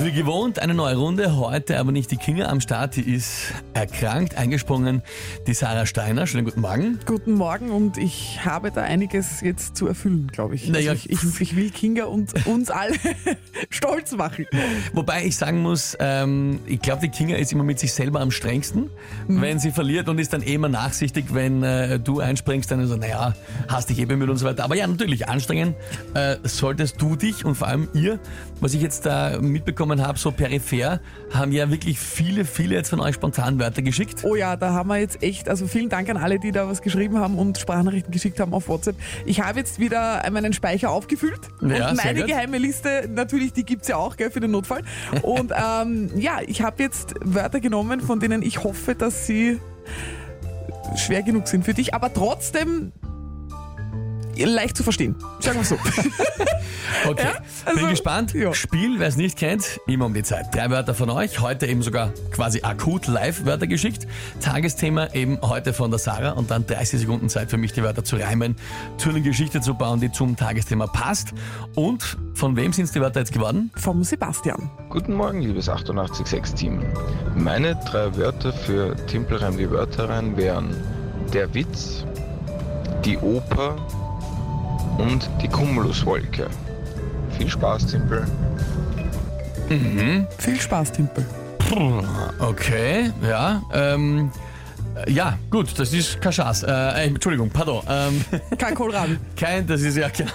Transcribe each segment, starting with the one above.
Wie gewohnt, eine neue Runde. Heute aber nicht die Kinga am Start. Die ist erkrankt, eingesprungen. Die Sarah Steiner. Schönen guten Morgen. Guten Morgen und ich habe da einiges jetzt zu erfüllen, glaube ich. Naja. Also ich, ich, ich will Kinga und uns alle stolz machen. Wobei ich sagen muss, ähm, ich glaube, die Kinga ist immer mit sich selber am strengsten, wenn sie verliert und ist dann eh immer nachsichtig, wenn äh, du einspringst, dann so, naja, hast dich eh bemüht und so weiter. Aber ja, natürlich, anstrengen äh, solltest du dich und vor allem ihr, was ich jetzt da mitbekommen habe, so peripher, haben ja wirklich viele, viele jetzt von euch spontan Wörter geschickt. Oh ja, da haben wir jetzt echt, also vielen Dank an alle, die da was geschrieben haben und Sprachnachrichten geschickt haben auf WhatsApp. Ich habe jetzt wieder meinen Speicher aufgefüllt Ja, und meine geheime Liste, natürlich, die gibt's ja auch, gell, für den Notfall. Und ähm, ja, ich habe jetzt Wörter genommen, von denen ich hoffe, dass sie schwer genug sind für dich, aber trotzdem leicht zu verstehen. Sagen wir so. Okay, Ja, also, bin gespannt. ja. Spiel, wer es nicht kennt, immer um die Zeit. Drei Wörter von euch, heute eben sogar quasi akut live Wörter geschickt. Tagesthema eben heute von der Sarah und dann 30 Sekunden Zeit für mich, die Wörter zu reimen, zu einer Geschichte zu bauen, die zum Tagesthema passt. Und von wem sind die Wörter jetzt geworden? Vom Sebastian. Guten Morgen, liebes 886-Team. Meine drei Wörter für Timpelreim die Wörter rein wären der Witz, die Oper und die Cumuluswolke. Viel Spaß, Timpel. Viel Spaß, Timpel. Okay, ja. Ähm, äh, ja, gut, das ist kein Schatz. Äh, äh, Entschuldigung, pardon. Ähm, Kein Kohlrabi. kein, das ist ja genau.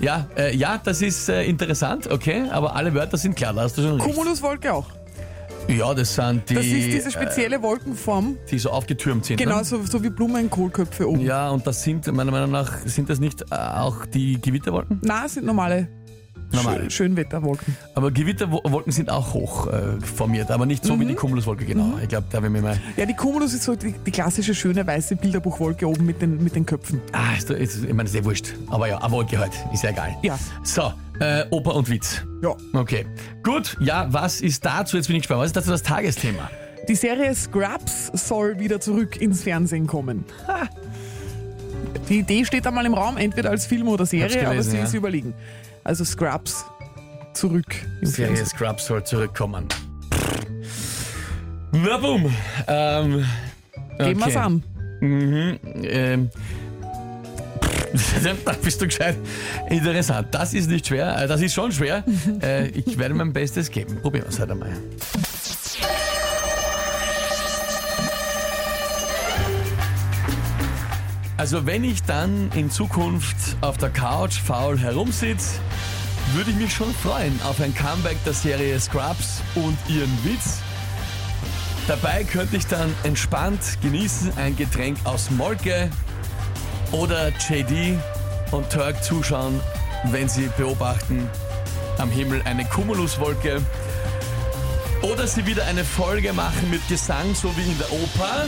Ja, äh, ja, das ist äh, interessant, okay, aber alle Wörter sind klar, da hast du schon recht. Cumuluswolke auch. Ja, das sind die, Das ist diese spezielle Wolkenform, äh, die so aufgetürmt sind. genau Ne? so, so wie Blumenkohlköpfe oben. Ja, und das sind, meiner Meinung nach, sind das nicht äh, auch die Gewitterwolken? Na, sind normale, Normale. Schö Schönwetterwolken. Aber Gewitterwolken sind auch hoch äh, formiert, aber nicht so wie die Cumuluswolke, genau. Ich glaube, da habe ich mir mal. Ja, die Cumulus ist so die, die klassische schöne weiße Bilderbuchwolke oben mit den, mit den Köpfen. Ah, ist, ist, ich meine, ist eh wurscht. Aber ja, eine Wolke halt, ist ja egal. Ja. So, äh, Oper und Witz. Ja. Okay. Gut, ja, was ist dazu? Jetzt bin ich gespannt. Was ist dazu das Tagesthema? Die Serie Scrubs soll wieder zurück ins Fernsehen kommen. Ha. Die Idee steht einmal im Raum, entweder als Film oder Serie, Hab's aber gelesen, sie ja. ist überlegen. Also Scrubs zurück Serie Fernsehen. Scrubs soll zurückkommen. Na bumm. Ähm, Gehen wir's okay. an. Mhm, ähm, da bist du gescheit. Interessant. Das ist nicht schwer. Äh, Das ist schon schwer. äh, ich werde mein Bestes geben. Probieren wir es halt einmal. Also wenn ich dann in Zukunft auf der Couch faul herumsitze, würde ich mich schon freuen auf ein Comeback der Serie Scrubs und ihren Witz. Dabei könnte ich dann entspannt genießen ein Getränk aus Molke oder JD und Turk zuschauen, wenn sie beobachten am Himmel eine Cumuluswolke. Oder sie wieder eine Folge machen mit Gesang, so wie in der Oper.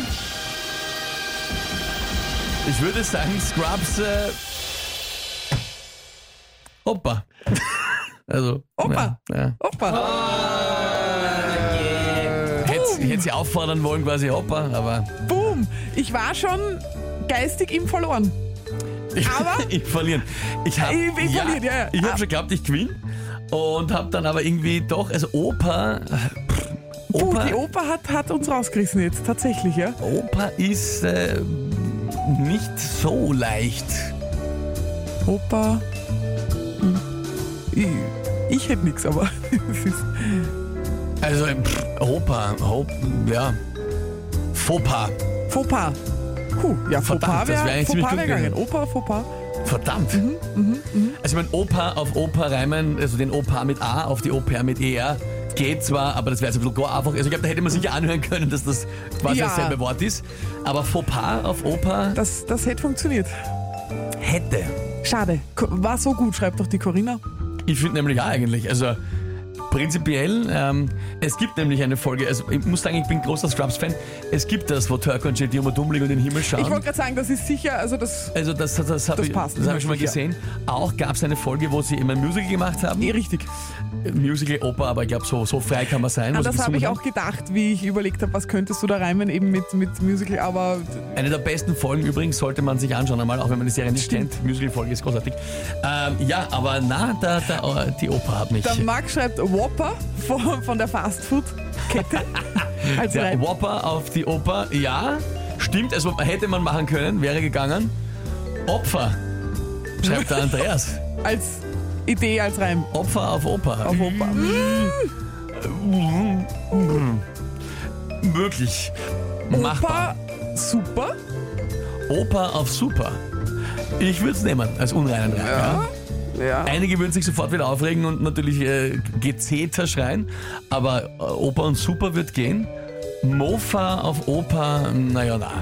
Ich würde sagen, Scrubs. Äh, Opa. Also. Opa. Ja, ja. Opa, Hätte, ich hätte sie auffordern wollen, quasi Hopper, aber boom! Ich war schon geistig im Verloren. ich, Aber- ich verlieren. Ich habe Ich- ich verlieren, ja, ja. Ich Ah. habe schon geglaubt, ich gewinne und habe dann aber irgendwie doch, also Oper, pff, Puh, die Oper hat, hat uns rausgerissen jetzt, tatsächlich, ja. Oper ist äh, nicht so leicht. Opa. hm, Ich, ich hätte nichts, aber es ist. Also pff, Oper, Hop, ja, Fauxpas, Fauxpas. Puh, ja, Verdammt, Fauxpas das wäre wär eigentlich ziemlich Fauxpas wär gut gegangen. Opa, Fauxpas. verdammt. Mhm, Also ich meine, Oper auf Oper reimen, also den Opa mit A auf die Oper mit ER, geht zwar, aber das wäre jetzt ein bisschen gar einfach. Also ich glaube, da hätte man sicher anhören können, dass das quasi Ja. dasselbe Wort ist. Aber Fauxpas auf Oper Das, das hätte funktioniert. hätte. Schade. Ko- War so gut, schreibt doch die Corinna. Ich finde nämlich auch eigentlich, also Prinzipiell, ähm, es gibt nämlich eine Folge, also ich muss sagen, ich bin großer Scrubs-Fan. Es gibt das, wo Turk und JD um dumm liegen und in den Himmel schauen. Ich wollte gerade sagen, das ist sicher, also das. also das, das, das habe Das ich, passt, das hab ich schon mal ja. gesehen. Auch gab es eine Folge, wo sie immer ein Musical gemacht haben. Nee, richtig. Musical, Oper, aber ich glaube, so, so frei kann man sein. An sie das habe ich auch gedacht, wie ich überlegt habe, was könntest du da reimen, eben mit, mit Musical, aber. Eine der besten Folgen übrigens sollte man sich anschauen, einmal, auch wenn man die Serie nicht kennt. Musical-Folge ist großartig. Ähm, ja, aber na, der, der, die Oper hat mich. der Max schreibt Whopper von, von der Fastfood-Kette Der Reim. Whopper auf die Oper, ja, stimmt, also hätte man machen können, wäre gegangen. Opfer, schreibt der Andreas. Als Idee, als Reim. Opfer auf Oper. Auf Oper. Möglich. Machbar. Oper, super. Oper auf Super. Ich würde es nehmen als unreinen Reim. Ja. Ja. Einige würden sich sofort wieder aufregen und natürlich äh, Gezeter schreien, aber äh, Oper und Super wird gehen. Mofa auf Oper, naja, na.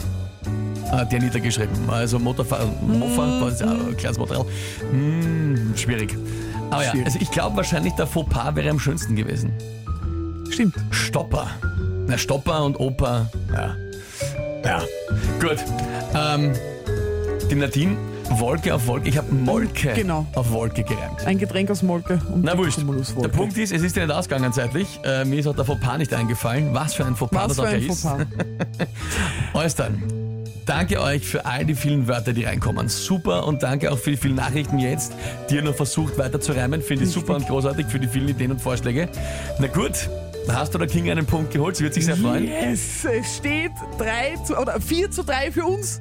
Hat der niedergeschrieben. Also Motorfahr Mofa, das ist ja ein kleines Motorrad. Hm, schwierig. Aber ja, Schwierig. also ich glaube wahrscheinlich der Fauxpas wäre am schönsten gewesen. Stimmt. Stopper. Na, Stopper und Oper, ja. Ja, gut. Ähm, die Nadine, Wolke auf Wolke. Ich habe Molke Genau. auf Wolke gereimt. Ein Getränk aus Molke und Na wurscht. Der. Punkt ist, es ist ja nicht ausgegangen zeitlich. Äh, mir ist auch der Fauxpas nicht eingefallen. Was für ein Fauxpas Was das auch ein ist. Ostern. Danke euch für all die vielen Wörter, die reinkommen. Super und danke auch für die vielen Nachrichten jetzt, die ihr noch versucht weiter zu reimen. Finde ich super und großartig für die vielen Ideen und Vorschläge. Na gut, da hast du der King einen Punkt geholt. Sie wird sich sehr freuen. Yes, es steht 3 zu, oder 4 zu 3 für uns.